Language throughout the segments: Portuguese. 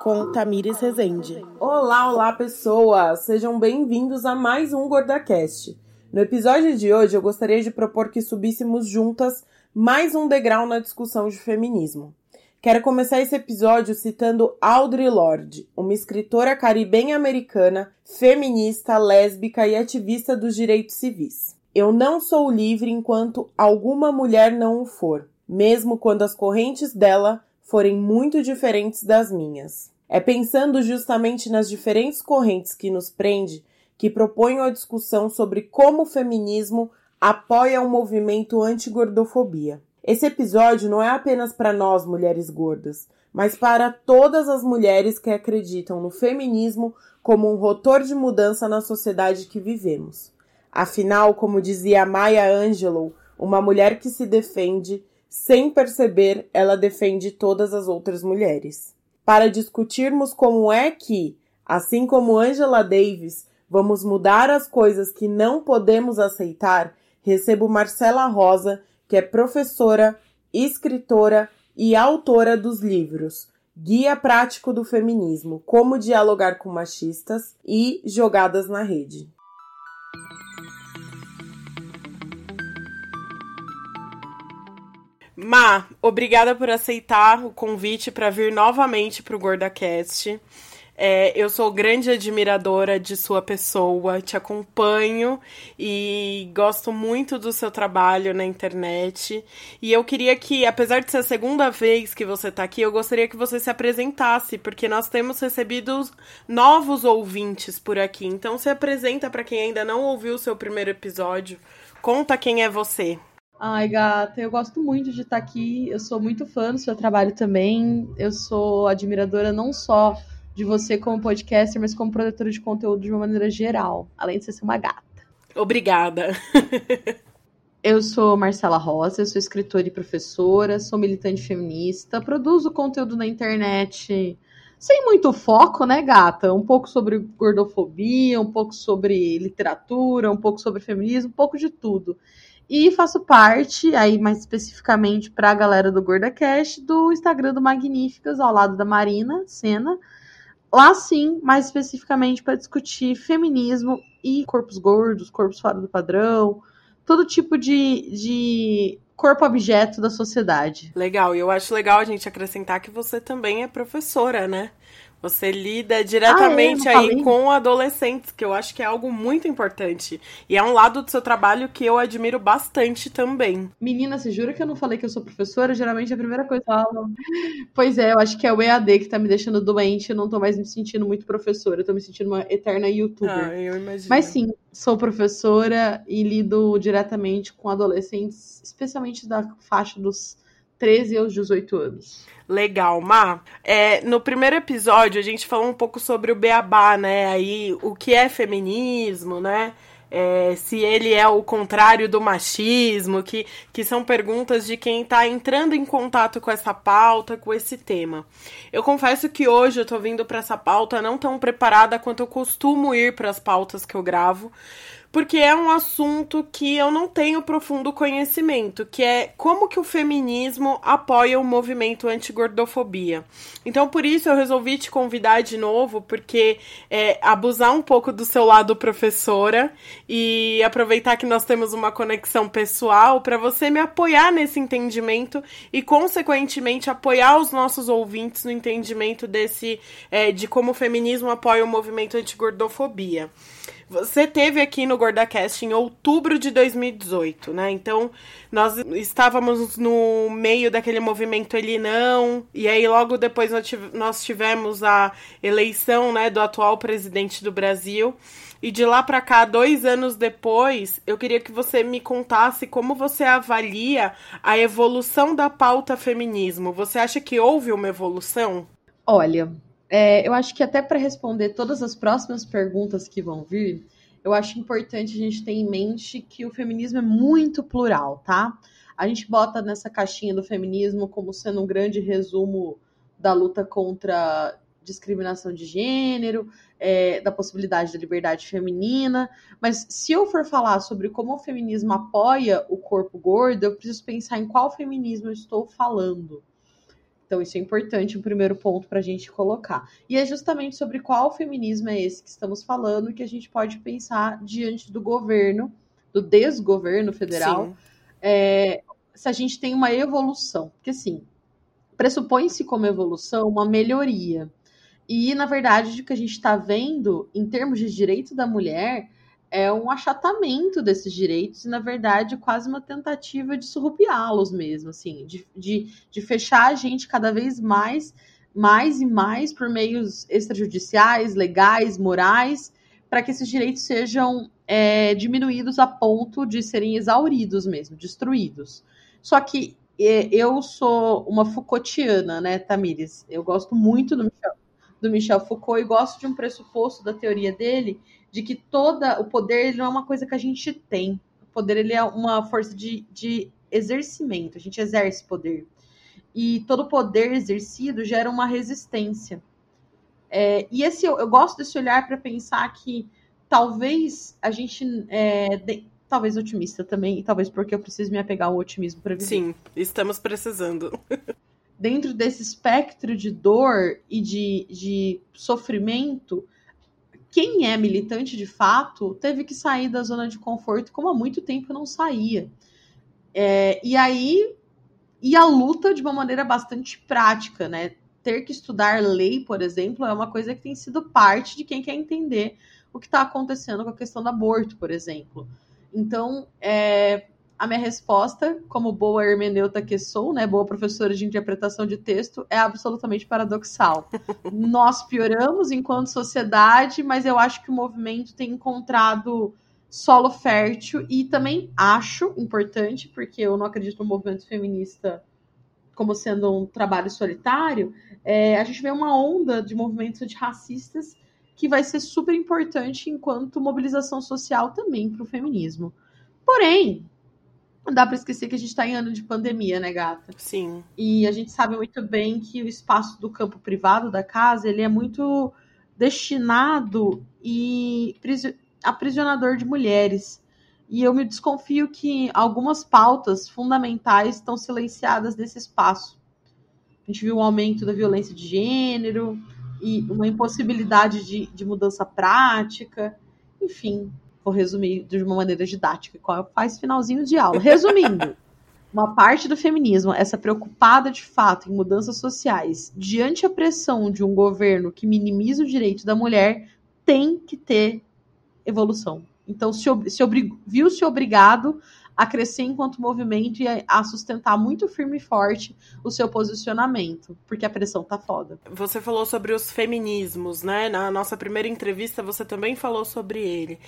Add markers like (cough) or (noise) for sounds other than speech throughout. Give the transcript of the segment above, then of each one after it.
Com Tamires Rezende. Olá, olá pessoas! Sejam bem-vindos a mais um GordaCast. No episódio de hoje eu gostaria de propor que subíssemos juntas mais um degrau na discussão de feminismo. Quero começar esse episódio citando Audre Lorde, uma escritora caribenha-americana, feminista, lésbica e ativista dos direitos civis. Eu não sou livre enquanto alguma mulher não o for, mesmo quando as correntes dela forem muito diferentes das minhas. É pensando justamente nas diferentes correntes que nos prende que proponho a discussão sobre como o feminismo apoia o movimento anti-gordofobia. Esse episódio não é apenas para nós, mulheres gordas, mas para todas as mulheres que acreditam no feminismo como um rotor de mudança na sociedade que vivemos. Afinal, como dizia Maya Angelou, uma mulher que se defende, sem perceber, ela defende todas as outras mulheres. Para discutirmos como é que, assim como Angela Davis, vamos mudar as coisas que não podemos aceitar, recebo Marcela Rosa, que é professora, escritora e autora dos livros Guia Prático do Feminismo: Como Dialogar com Machistas e Jogadas na Rede. Ma, obrigada por aceitar o convite para vir novamente para o GordaCast. É, eu sou grande admiradora de sua pessoa, te acompanho e gosto muito do seu trabalho na internet. E eu queria que, apesar de ser a segunda vez que você está aqui, eu gostaria que você se apresentasse, porque nós temos recebido novos ouvintes por aqui. Então se apresenta para quem ainda não ouviu o seu primeiro episódio. Conta quem é você. Ai, gata, eu gosto muito de estar aqui. Eu sou muito fã do seu trabalho também. Eu sou admiradora não só de você como podcaster, mas como produtora de conteúdo de uma maneira geral, além de você ser uma gata. Obrigada. (laughs) eu sou Marcela Rosa, eu sou escritora e professora, sou militante feminista, produzo conteúdo na internet sem muito foco, né, gata? Um pouco sobre gordofobia, um pouco sobre literatura, um pouco sobre feminismo, um pouco de tudo. E faço parte, aí mais especificamente para a galera do GordaCast, do Instagram do Magníficas, ao lado da Marina Sena. Lá sim, mais especificamente para discutir feminismo e corpos gordos, corpos fora do padrão, todo tipo de, de corpo-objeto da sociedade. Legal, e eu acho legal a gente acrescentar que você também é professora, né? Você lida diretamente ah, é? aí com adolescentes, que eu acho que é algo muito importante. E é um lado do seu trabalho que eu admiro bastante também. Menina, você jura que eu não falei que eu sou professora? Geralmente a primeira coisa que eu falo. Pois é, eu acho que é o EAD que tá me deixando doente. Eu não tô mais me sentindo muito professora. Eu tô me sentindo uma eterna youtuber. Ah, eu imagino. Mas sim, sou professora e lido diretamente com adolescentes, especialmente da faixa dos 13 aos 18 anos. Legal, Má. É, no primeiro episódio a gente falou um pouco sobre o beabá, né? Aí o que é feminismo, né? É, se ele é o contrário do machismo, que, que são perguntas de quem está entrando em contato com essa pauta, com esse tema. Eu confesso que hoje eu estou vindo para essa pauta não tão preparada quanto eu costumo ir para as pautas que eu gravo, porque é um assunto que eu não tenho profundo conhecimento, que é como que o feminismo apoia o movimento anti-gordofobia. Então, por isso eu resolvi te convidar de novo, porque é, abusar um pouco do seu lado professora e aproveitar que nós temos uma conexão pessoal para você me apoiar nesse entendimento e, consequentemente, apoiar os nossos ouvintes no entendimento desse é, de como o feminismo apoia o movimento anti-gordofobia. Você teve aqui no GordaCast em outubro de 2018, né? Então, nós estávamos no meio daquele movimento Ele Não, e aí logo depois nós tivemos a eleição né, do atual presidente do Brasil. E de lá para cá, dois anos depois, eu queria que você me contasse como você avalia a evolução da pauta feminismo. Você acha que houve uma evolução? Olha, é, eu acho que até para responder todas as próximas perguntas que vão vir, eu acho importante a gente ter em mente que o feminismo é muito plural, tá? A gente bota nessa caixinha do feminismo como sendo um grande resumo da luta contra discriminação de gênero, é, da possibilidade da liberdade feminina. Mas se eu for falar sobre como o feminismo apoia o corpo gordo, eu preciso pensar em qual feminismo eu estou falando. Então, isso é importante, um primeiro ponto para a gente colocar. E é justamente sobre qual feminismo é esse que estamos falando que a gente pode pensar diante do governo, do desgoverno federal, é, se a gente tem uma evolução. Porque, assim, pressupõe-se como evolução uma melhoria. E, na verdade, o que a gente está vendo, em termos de direito da mulher, é um achatamento desses direitos e, na verdade, quase uma tentativa de surrupiá-los mesmo, assim, de, de, de fechar a gente cada vez mais, mais e mais por meios extrajudiciais, legais, morais, para que esses direitos sejam é, diminuídos a ponto de serem exauridos mesmo, destruídos. Só que é, eu sou uma Foucaultiana, né, Tamires? Eu gosto muito do Michel, do Michel Foucault e gosto de um pressuposto da teoria dele de que toda o poder ele não é uma coisa que a gente tem. O poder ele é uma força de, de exercimento, a gente exerce poder. E todo poder exercido gera uma resistência. É, e esse eu, eu, gosto desse olhar para pensar que talvez a gente é, de, talvez otimista também, e talvez porque eu preciso me apegar ao otimismo para viver. Sim, estamos precisando. Dentro desse espectro de dor e de, de sofrimento, quem é militante de fato teve que sair da zona de conforto, como há muito tempo não saía. É, e aí, e a luta de uma maneira bastante prática, né? Ter que estudar lei, por exemplo, é uma coisa que tem sido parte de quem quer entender o que está acontecendo com a questão do aborto, por exemplo. Então, é, a minha resposta, como boa hermeneuta que sou, né, boa professora de interpretação de texto, é absolutamente paradoxal. (laughs) Nós pioramos enquanto sociedade, mas eu acho que o movimento tem encontrado solo fértil e também acho importante, porque eu não acredito no movimento feminista como sendo um trabalho solitário, é, a gente vê uma onda de movimentos antirracistas que vai ser super importante enquanto mobilização social também para o feminismo. Porém, não dá para esquecer que a gente está em ano de pandemia, né, gata? Sim. E a gente sabe muito bem que o espaço do campo privado da casa ele é muito destinado e aprisionador de mulheres. E eu me desconfio que algumas pautas fundamentais estão silenciadas nesse espaço. A gente viu um aumento da violência de gênero e uma impossibilidade de, de mudança prática. Enfim, vou resumir de uma maneira didática, qual faz finalzinho de aula. Resumindo, (laughs) uma parte do feminismo, essa preocupada de fato em mudanças sociais, diante a pressão de um governo que minimiza o direito da mulher, tem que ter evolução. Então, se, se viu-se obrigado a crescer enquanto movimento e a sustentar muito firme e forte o seu posicionamento, porque a pressão tá foda. Você falou sobre os feminismos, né? Na nossa primeira entrevista você também falou sobre ele.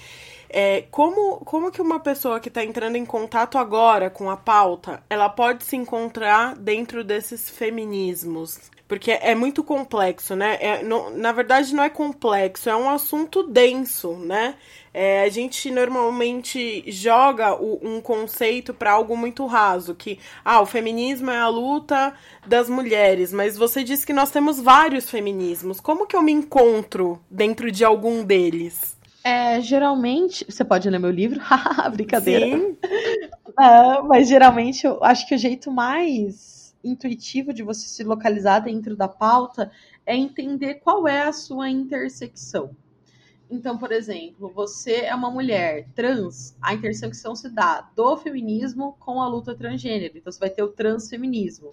É, como, como que uma pessoa que está entrando em contato agora com a pauta, ela pode se encontrar dentro desses feminismos? Porque é muito complexo, né? É, no, na verdade, não é complexo, é um assunto denso, né? É, a gente normalmente joga o, um conceito para algo muito raso, que ah, o feminismo é a luta das mulheres, mas você disse que nós temos vários feminismos. Como que eu me encontro dentro de algum deles? É, geralmente, você pode ler meu livro, (laughs) brincadeira. Sim. É, (laughs) mas geralmente eu acho que o jeito mais intuitivo de você se localizar dentro da pauta é entender qual é a sua intersecção. Então, por exemplo, você é uma mulher trans, a intersecção se dá do feminismo com a luta transgênero. Então, você vai ter o transfeminismo.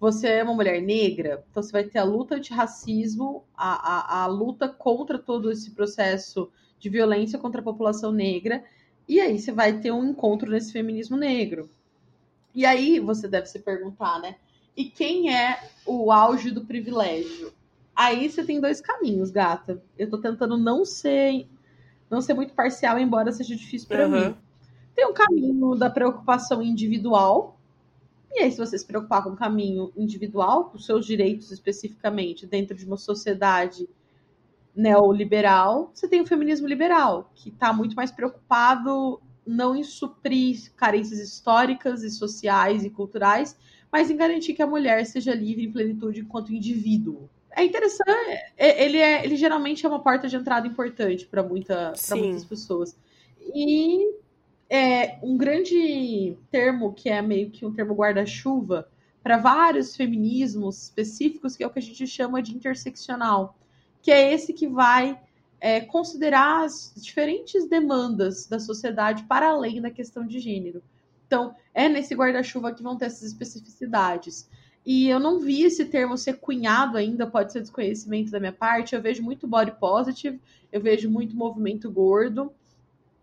Você é uma mulher negra, então você vai ter a luta antirracismo, a, a, a luta contra todo esse processo de violência contra a população negra. E aí você vai ter um encontro nesse feminismo negro. E aí você deve se perguntar, né? E quem é o auge do privilégio? Aí você tem dois caminhos, gata. Eu tô tentando não ser não ser muito parcial, embora seja difícil para uhum. mim. Tem um caminho da preocupação individual. E aí, se você se preocupar com o caminho individual, com seus direitos especificamente, dentro de uma sociedade neoliberal, você tem o feminismo liberal, que está muito mais preocupado não em suprir carências históricas e sociais e culturais, mas em garantir que a mulher seja livre em plenitude enquanto indivíduo é interessante. É, ele, é, ele geralmente é uma porta de entrada importante para muita, muitas pessoas. E é um grande termo que é meio que um termo guarda-chuva para vários feminismos específicos, que é o que a gente chama de interseccional, que é esse que vai é, considerar as diferentes demandas da sociedade para além da questão de gênero. Então, é nesse guarda-chuva que vão ter essas especificidades. E eu não vi esse termo ser cunhado ainda, pode ser desconhecimento da minha parte. Eu vejo muito body positive, eu vejo muito movimento gordo,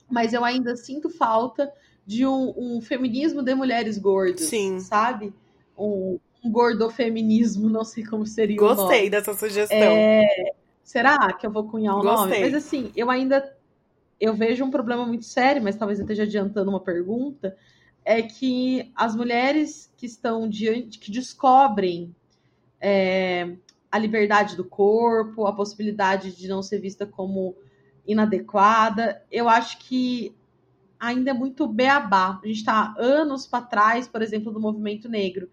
mas eu ainda sinto falta de um, um feminismo de mulheres gordas, Sim. sabe? Um, um gordofeminismo, (laughs) não sei como seria Gostei dessa sugestão. É... Será que eu vou cunhar um Gostei. nome? Mas assim, eu ainda eu vejo um problema muito sério, mas talvez eu esteja adiantando uma pergunta, é que as mulheres que estão diante, que descobrem é, a liberdade do corpo, a possibilidade de não ser vista como inadequada, eu acho que ainda é muito beabá. A gente está anos para trás, por exemplo, do movimento negro.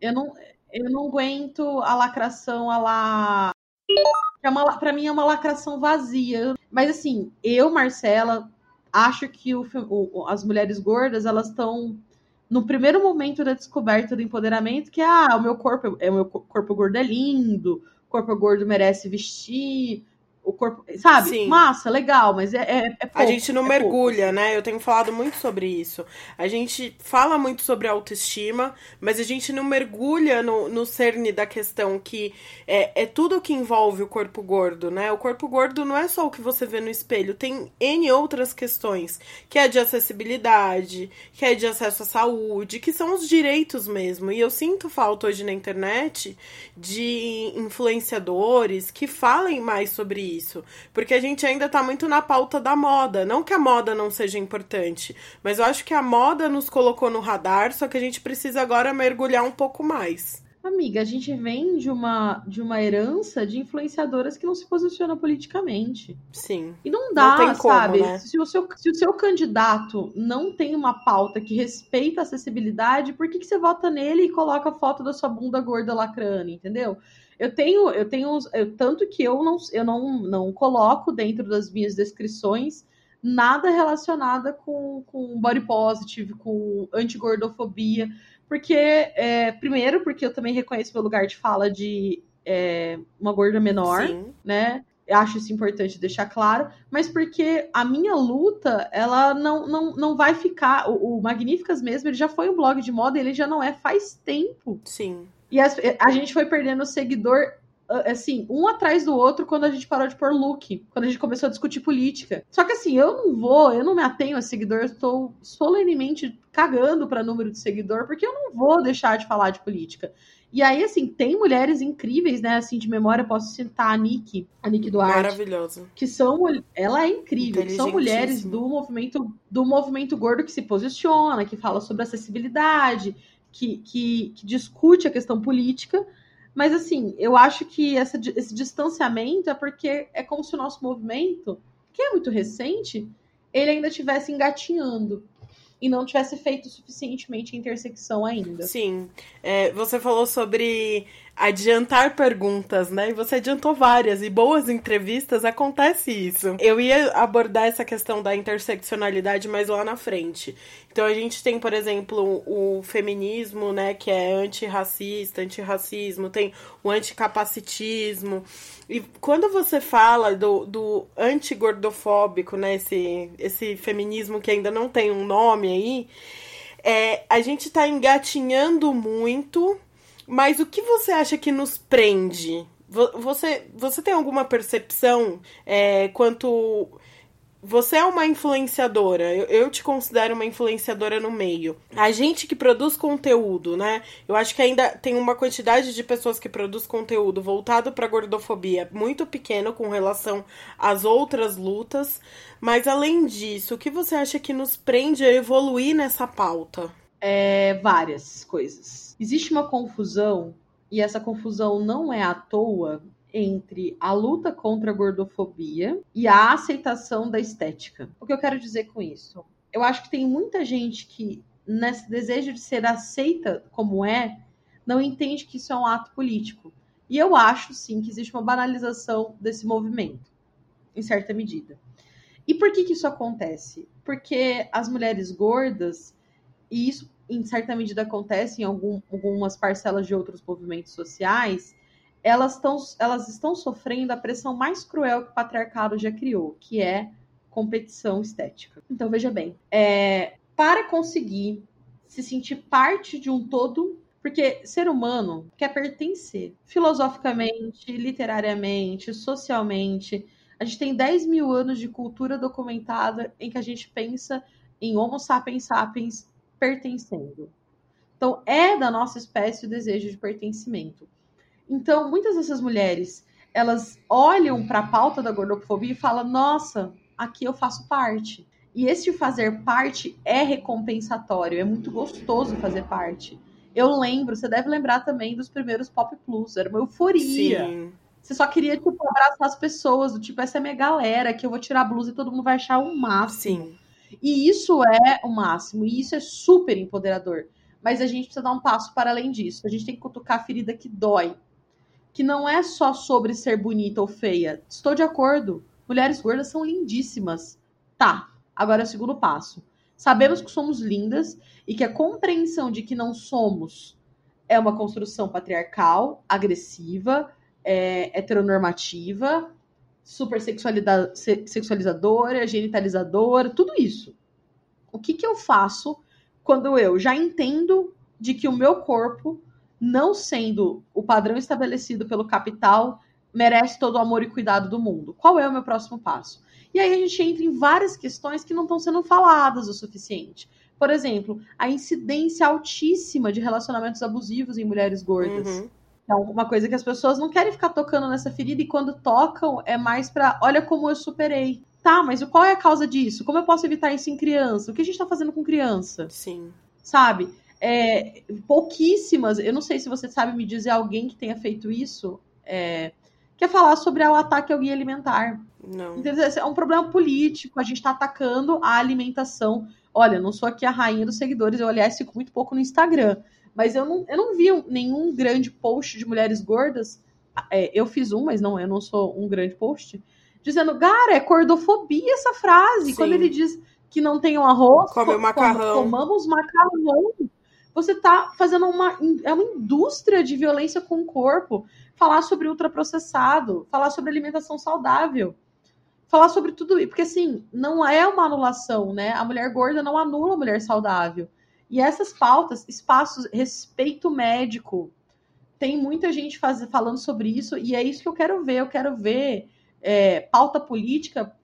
Eu não, eu não aguento a lacração a lá. É para mim é uma lacração vazia. Mas assim, eu, Marcela, acho que o, o, as mulheres gordas elas estão no primeiro momento da descoberta do empoderamento, que é ah, o meu corpo é o meu corpo gordo é lindo, o corpo gordo merece vestir, o corpo, sabe? Sim. Massa, legal, mas é, é, é pouco, A gente não é mergulha, pouco. né? Eu tenho falado muito sobre isso. A gente fala muito sobre autoestima, mas a gente não mergulha no, no cerne da questão que é, é tudo que envolve o corpo gordo, né? O corpo gordo não é só o que você vê no espelho, tem N outras questões, que é de acessibilidade, que é de acesso à saúde, que são os direitos mesmo. E eu sinto falta hoje na internet de influenciadores que falem mais sobre isso. Porque a gente ainda tá muito na pauta da moda. Não que a moda não seja importante, mas eu acho que a moda nos colocou no radar, só que a gente precisa agora mergulhar um pouco mais. Amiga, a gente vem de uma, de uma herança de influenciadoras que não se posicionam politicamente. Sim. E não dá, não como, sabe? Né? Se, o seu, se o seu candidato não tem uma pauta que respeita a acessibilidade, por que, que você vota nele e coloca a foto da sua bunda gorda lacrando, entendeu? Eu tenho, eu tenho, eu, tanto que eu não, eu não, não coloco dentro das minhas descrições nada relacionado com, com body positive, com antigordofobia, porque, é, primeiro, porque eu também reconheço meu lugar de fala de é, uma gorda menor, Sim. né? Eu acho isso importante deixar claro, mas porque a minha luta, ela não, não, não vai ficar. O, o Magníficas mesmo, ele já foi um blog de moda, ele já não é faz tempo. Sim. E a, a gente foi perdendo seguidor assim, um atrás do outro quando a gente parou de pôr look, quando a gente começou a discutir política. Só que assim, eu não vou, eu não me atenho a seguidor, eu estou solenemente cagando para número de seguidor, porque eu não vou deixar de falar de política. E aí, assim, tem mulheres incríveis, né? Assim, de memória, posso citar a Nick, a Nick Duarte. Maravilhosa. Que são. Ela é incrível, que são mulheres do movimento, do movimento gordo que se posiciona, que fala sobre acessibilidade, que, que, que discute a questão política. Mas, assim, eu acho que essa, esse distanciamento é porque é como se o nosso movimento, que é muito recente, ele ainda estivesse engatinhando e não tivesse feito suficientemente a intersecção ainda. Sim. É, você falou sobre adiantar perguntas, né? E você adiantou várias. E boas entrevistas acontece isso. Eu ia abordar essa questão da interseccionalidade mais lá na frente. Então a gente tem, por exemplo, o feminismo, né, que é antirracista, antirracismo, tem o anticapacitismo. E quando você fala do, do antigordofóbico, né, esse, esse feminismo que ainda não tem um nome aí, é, a gente tá engatinhando muito mas o que você acha que nos prende? Você, você tem alguma percepção é, quanto. Você é uma influenciadora, eu, eu, te considero uma influenciadora no meio. A gente que produz conteúdo, né? Eu acho que ainda tem uma quantidade de pessoas que produz conteúdo voltado para gordofobia muito pequeno com relação às outras lutas. Mas além disso, o que você acha que nos prende a evoluir nessa pauta? É, várias coisas existe uma confusão, e essa confusão não é à toa, entre a luta contra a gordofobia e a aceitação da estética. O que eu quero dizer com isso? Eu acho que tem muita gente que, nesse desejo de ser aceita como é, não entende que isso é um ato político. E eu acho, sim, que existe uma banalização desse movimento, em certa medida. E por que, que isso acontece? Porque as mulheres gordas, e isso em certa medida acontece em algum, algumas parcelas de outros movimentos sociais, elas, tão, elas estão sofrendo a pressão mais cruel que o patriarcado já criou, que é competição estética. Então, veja bem, é, para conseguir se sentir parte de um todo, porque ser humano quer pertencer filosoficamente, literariamente, socialmente. A gente tem 10 mil anos de cultura documentada em que a gente pensa em Homo sapiens sapiens pertencendo. Então, é da nossa espécie o desejo de pertencimento. Então, muitas dessas mulheres, elas olham para a pauta da gordofobia e falam: nossa, aqui eu faço parte. E esse fazer parte é recompensatório, é muito gostoso fazer parte. Eu lembro, você deve lembrar também dos primeiros Pop Plus, era uma euforia. Sim. Você só queria, tipo, abraçar as pessoas, do tipo, essa é minha galera, que eu vou tirar a blusa e todo mundo vai achar o máximo. Sim. E isso é o máximo, e isso é super empoderador. Mas a gente precisa dar um passo para além disso. A gente tem que cutucar a ferida que dói. Que não é só sobre ser bonita ou feia. Estou de acordo. Mulheres gordas são lindíssimas. Tá, agora é o segundo passo. Sabemos que somos lindas e que a compreensão de que não somos é uma construção patriarcal, agressiva, é, heteronormativa, super sexualizadora, genitalizadora, tudo isso. O que, que eu faço quando eu já entendo de que o meu corpo, não sendo o padrão estabelecido pelo capital, merece todo o amor e cuidado do mundo? Qual é o meu próximo passo? E aí a gente entra em várias questões que não estão sendo faladas o suficiente. Por exemplo, a incidência altíssima de relacionamentos abusivos em mulheres gordas. Uhum é uma coisa que as pessoas não querem ficar tocando nessa ferida e quando tocam é mais para, olha como eu superei. Tá, mas qual é a causa disso? Como eu posso evitar isso em criança? O que a gente tá fazendo com criança? Sim. Sabe? É, pouquíssimas, eu não sei se você sabe me dizer alguém que tenha feito isso, é, quer falar sobre o ataque ao guia alimentar. Não. É um problema político, a gente está atacando a alimentação. Olha, não sou aqui a rainha dos seguidores, eu, aliás, fico muito pouco no Instagram. Mas eu não, eu não vi nenhum grande post de mulheres gordas. É, eu fiz um, mas não, eu não sou um grande post. Dizendo, cara, é cordofobia essa frase. Sim. Quando ele diz que não tem um arroz, come macarrão. comamos macarrão. Você tá fazendo uma, é uma indústria de violência com o corpo. Falar sobre ultraprocessado, falar sobre alimentação saudável falar sobre tudo isso, porque assim, não é uma anulação, né? A mulher gorda não anula a mulher saudável. E essas pautas, espaços, respeito médico, tem muita gente faz, falando sobre isso, e é isso que eu quero ver. Eu quero ver é, pauta política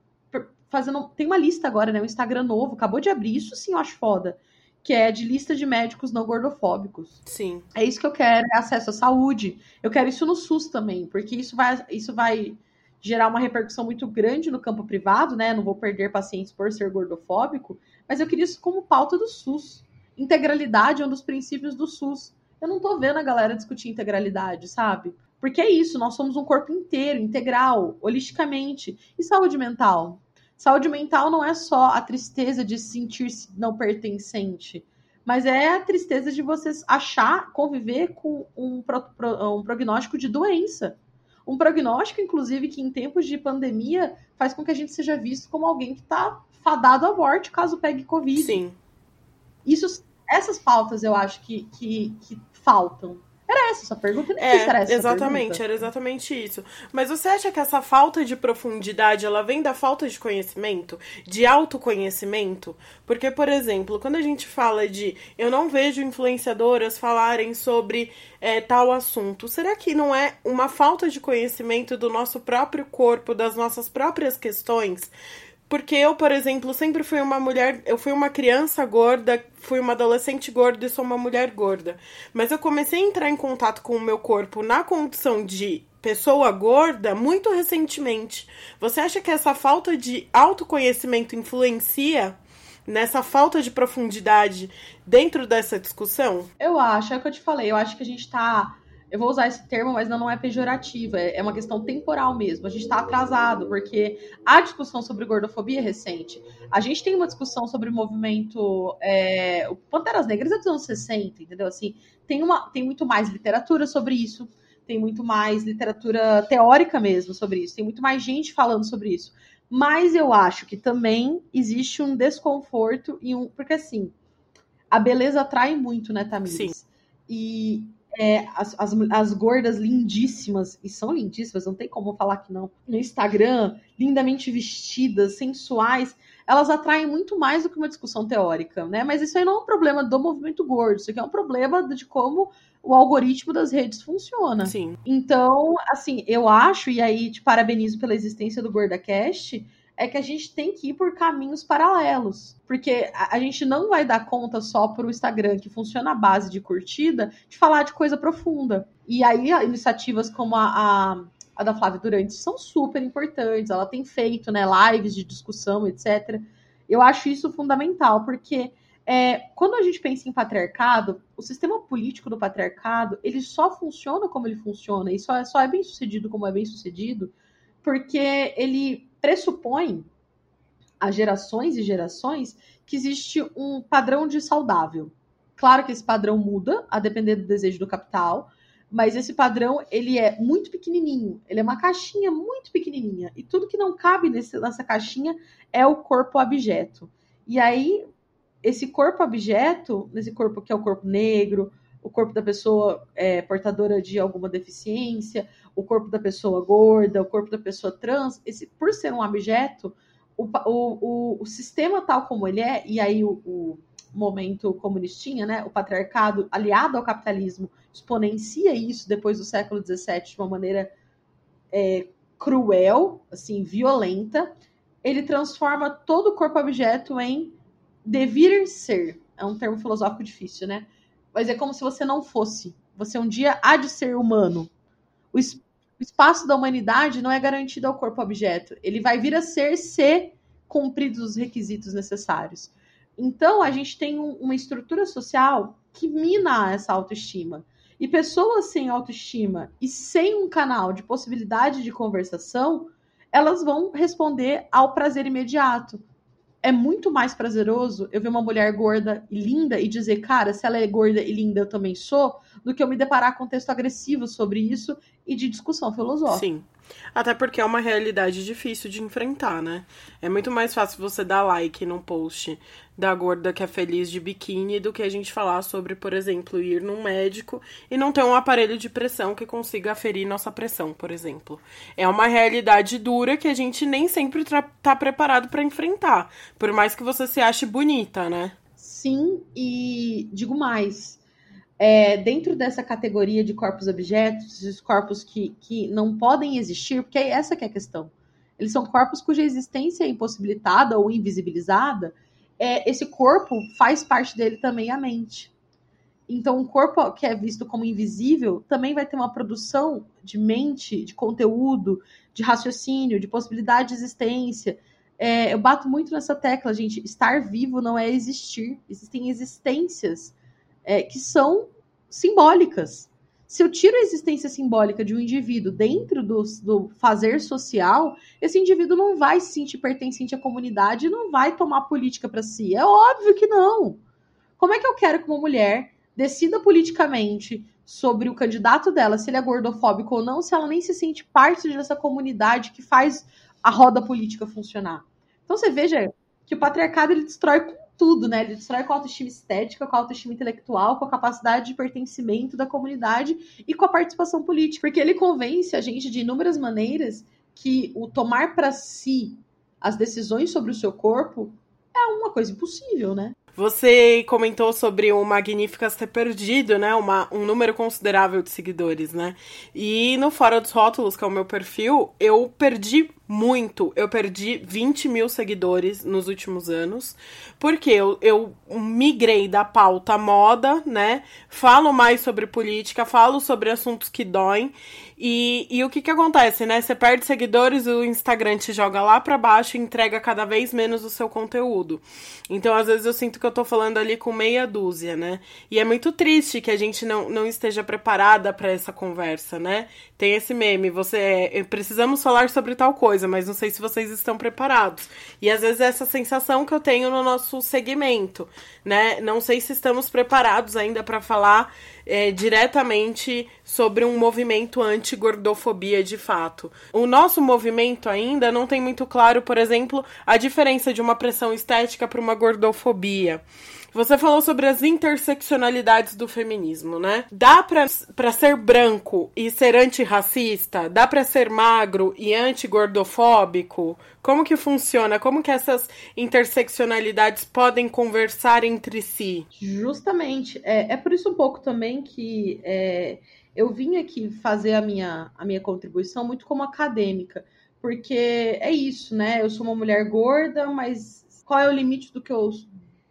fazendo. Tem uma lista agora, né? Um Instagram novo, acabou de abrir, isso sim eu acho foda. Que é de lista de médicos não gordofóbicos. Sim. É isso que eu quero, é acesso à saúde. Eu quero isso no SUS também, porque isso vai, isso vai gerar uma repercussão muito grande no campo privado, né? Não vou perder pacientes por ser gordofóbico, mas eu queria isso como pauta do SUS integralidade é um dos princípios do SUS. Eu não tô vendo a galera discutir integralidade, sabe? Porque é isso, nós somos um corpo inteiro, integral, holisticamente. E saúde mental? Saúde mental não é só a tristeza de sentir-se não pertencente, mas é a tristeza de você achar, conviver com um, um prognóstico de doença. Um prognóstico, inclusive, que em tempos de pandemia faz com que a gente seja visto como alguém que está fadado à morte caso pegue Covid. Sim. Isso essas pautas eu acho que, que, que faltam. Era essa a sua pergunta? É, era essa exatamente, era exatamente isso. Mas você acha que essa falta de profundidade, ela vem da falta de conhecimento, de autoconhecimento? Porque, por exemplo, quando a gente fala de eu não vejo influenciadoras falarem sobre é, tal assunto, será que não é uma falta de conhecimento do nosso próprio corpo, das nossas próprias questões? Porque eu, por exemplo, sempre fui uma mulher. Eu fui uma criança gorda, fui uma adolescente gorda e sou uma mulher gorda. Mas eu comecei a entrar em contato com o meu corpo na condição de pessoa gorda muito recentemente. Você acha que essa falta de autoconhecimento influencia nessa falta de profundidade dentro dessa discussão? Eu acho, é o que eu te falei. Eu acho que a gente tá eu vou usar esse termo, mas não é pejorativa, é, é uma questão temporal mesmo. A gente está atrasado, porque a discussão sobre gordofobia é recente. A gente tem uma discussão sobre o movimento. É, o Panteras Negras é dos anos 60, entendeu? Assim, tem, uma, tem muito mais literatura sobre isso. tem muito mais literatura teórica mesmo sobre isso, tem muito mais gente falando sobre isso. Mas eu acho que também existe um desconforto e um. Porque assim, a beleza atrai muito, né, Tamires? Sim. E é, as, as, as, gordas lindíssimas, e são lindíssimas, não tem como falar que não, no Instagram, lindamente vestidas, sensuais, elas atraem muito mais do que uma discussão teórica, né? Mas isso aí não é um problema do movimento gordo, isso aqui é um problema de como o algoritmo das redes funciona. Sim. Então, assim, eu acho, e aí te parabenizo pela existência do GordaCast, é que a gente tem que ir por caminhos paralelos. Porque a, a gente não vai dar conta só pro Instagram, que funciona à base de curtida, de falar de coisa profunda. E aí, iniciativas como a, a, a da Flávia Durante são super importantes. Ela tem feito né, lives de discussão, etc. Eu acho isso fundamental, porque é, quando a gente pensa em patriarcado, o sistema político do patriarcado, ele só funciona como ele funciona, e só é, só é bem sucedido como é bem sucedido, porque ele pressupõe a gerações e gerações que existe um padrão de saudável. Claro que esse padrão muda a depender do desejo do capital, mas esse padrão ele é muito pequenininho, ele é uma caixinha muito pequenininha e tudo que não cabe nesse, nessa caixinha é o corpo objeto. E aí esse corpo objeto, nesse corpo que é o corpo negro, o corpo da pessoa é, portadora de alguma deficiência, o corpo da pessoa gorda, o corpo da pessoa trans, esse, por ser um objeto, o, o, o, sistema tal como ele é, e aí o, o momento comunistinha, né, o patriarcado aliado ao capitalismo exponencia isso depois do século XVII de uma maneira é, cruel, assim, violenta, ele transforma todo o corpo objeto em devir ser. É um termo filosófico difícil, né? Mas é como se você não fosse. Você um dia há de ser humano. O, o espaço da humanidade não é garantido ao corpo objeto. Ele vai vir a ser se cumpridos os requisitos necessários. Então, a gente tem um, uma estrutura social que mina essa autoestima. E pessoas sem autoestima e sem um canal de possibilidade de conversação, elas vão responder ao prazer imediato é muito mais prazeroso eu ver uma mulher gorda e linda e dizer, cara, se ela é gorda e linda, eu também sou, do que eu me deparar com texto agressivo sobre isso e de discussão filosófica. Sim. Até porque é uma realidade difícil de enfrentar, né? É muito mais fácil você dar like num post da gorda que é feliz de biquíni do que a gente falar sobre, por exemplo, ir num médico e não ter um aparelho de pressão que consiga aferir nossa pressão, por exemplo. É uma realidade dura que a gente nem sempre tá preparado para enfrentar, por mais que você se ache bonita, né? Sim, e digo mais, é, dentro dessa categoria de corpos objetos, esses corpos que, que não podem existir, porque é essa que é a questão. Eles são corpos cuja existência é impossibilitada ou invisibilizada. É, esse corpo faz parte dele também a mente. Então, um corpo que é visto como invisível também vai ter uma produção de mente, de conteúdo, de raciocínio, de possibilidade de existência. É, eu bato muito nessa tecla, gente. Estar vivo não é existir. Existem existências é, que são simbólicas. Se eu tiro a existência simbólica de um indivíduo dentro do, do fazer social, esse indivíduo não vai se sentir pertencente à comunidade e não vai tomar política para si. É óbvio que não. Como é que eu quero que uma mulher decida politicamente sobre o candidato dela, se ele é gordofóbico ou não, se ela nem se sente parte dessa comunidade que faz a roda política funcionar? Então você veja que o patriarcado ele destrói com tudo, né? Ele destrói com a autoestima estética, com a autoestima intelectual, com a capacidade de pertencimento da comunidade e com a participação política. Porque ele convence a gente de inúmeras maneiras que o tomar para si as decisões sobre o seu corpo é uma coisa impossível, né? Você comentou sobre o Magníficas ter perdido, né? Uma, um número considerável de seguidores, né? E no Fora dos Rótulos, que é o meu perfil, eu perdi muito. Eu perdi 20 mil seguidores nos últimos anos, porque eu, eu migrei da pauta moda, né? Falo mais sobre política, falo sobre assuntos que doem. E, e o que que acontece, né? Você perde seguidores, o Instagram te joga lá para baixo e entrega cada vez menos o seu conteúdo. Então, às vezes, eu sinto que eu tô falando ali com meia dúzia, né? E é muito triste que a gente não, não esteja preparada para essa conversa, né? Tem esse meme, você é, precisamos falar sobre tal coisa coisa, mas não sei se vocês estão preparados. E às vezes é essa sensação que eu tenho no nosso segmento, né? Não sei se estamos preparados ainda para falar é, diretamente sobre um movimento anti-gordofobia de fato. O nosso movimento ainda não tem muito claro, por exemplo, a diferença de uma pressão estética para uma gordofobia. Você falou sobre as interseccionalidades do feminismo, né? Dá pra, pra ser branco e ser antirracista? Dá pra ser magro e antigordofóbico? Como que funciona? Como que essas interseccionalidades podem conversar entre si? Justamente. É, é por isso um pouco também que é, eu vim aqui fazer a minha, a minha contribuição muito como acadêmica. Porque é isso, né? Eu sou uma mulher gorda, mas qual é o limite do que eu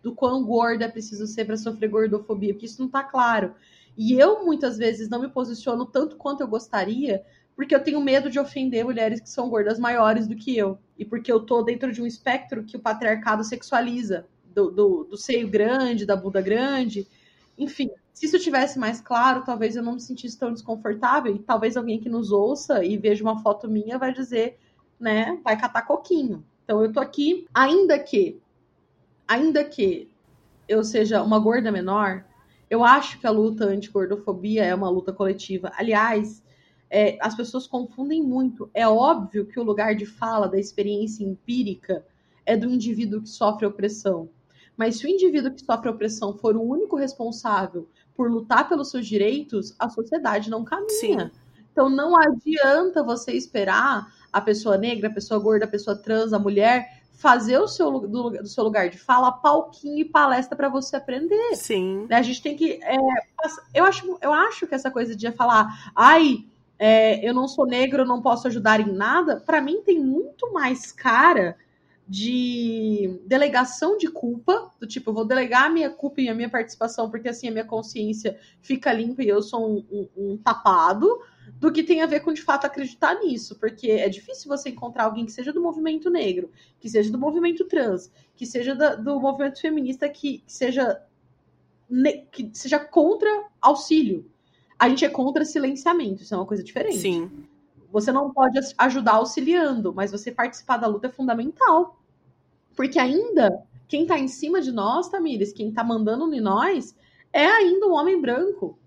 do quão gorda é preciso ser para sofrer gordofobia, porque isso não está claro. E eu muitas vezes não me posiciono tanto quanto eu gostaria, porque eu tenho medo de ofender mulheres que são gordas maiores do que eu. E porque eu tô dentro de um espectro que o patriarcado sexualiza, do, do, do seio grande, da bunda grande. Enfim, se isso tivesse mais claro, talvez eu não me sentisse tão desconfortável. E talvez alguém que nos ouça e veja uma foto minha vai dizer, né, vai catar coquinho. Então eu tô aqui, ainda que ainda que eu seja uma gorda menor, eu acho que a luta anti-gordofobia é uma luta coletiva. Aliás, é, as pessoas confundem muito. É óbvio que o lugar de fala da experiência empírica é do indivíduo que sofre opressão. Mas se o indivíduo que sofre opressão for o único responsável por lutar pelos seus direitos, a sociedade não caminha. Sim. Então não adianta você esperar a pessoa negra, a pessoa gorda, a pessoa trans, a mulher fazer o seu do, do, seu lugar de fala palquinho e palestra para você aprender. Sim. Né? A gente tem que. É, eu, acho, eu acho que essa coisa de falar, ai, é, eu não sou negro, eu não posso ajudar em nada, para mim tem muito mais cara de delegação de culpa, do tipo, eu vou delegar a minha culpa e a minha participação, porque assim a minha consciência fica limpa e eu sou um, um, um tapado do que tem a ver com de fato acreditar nisso, porque é difícil você encontrar alguém que seja do movimento negro, que seja do movimento trans, que seja da, do movimento feminista, que, que seja que seja contra auxílio. A gente é contra silenciamento, isso é uma coisa diferente. Sim. Você não pode ajudar auxiliando, mas você participar da luta é fundamental. Porque ainda quem tá em cima de nós, Tamires, quem tá mandando em nós, é ainda um homem branco.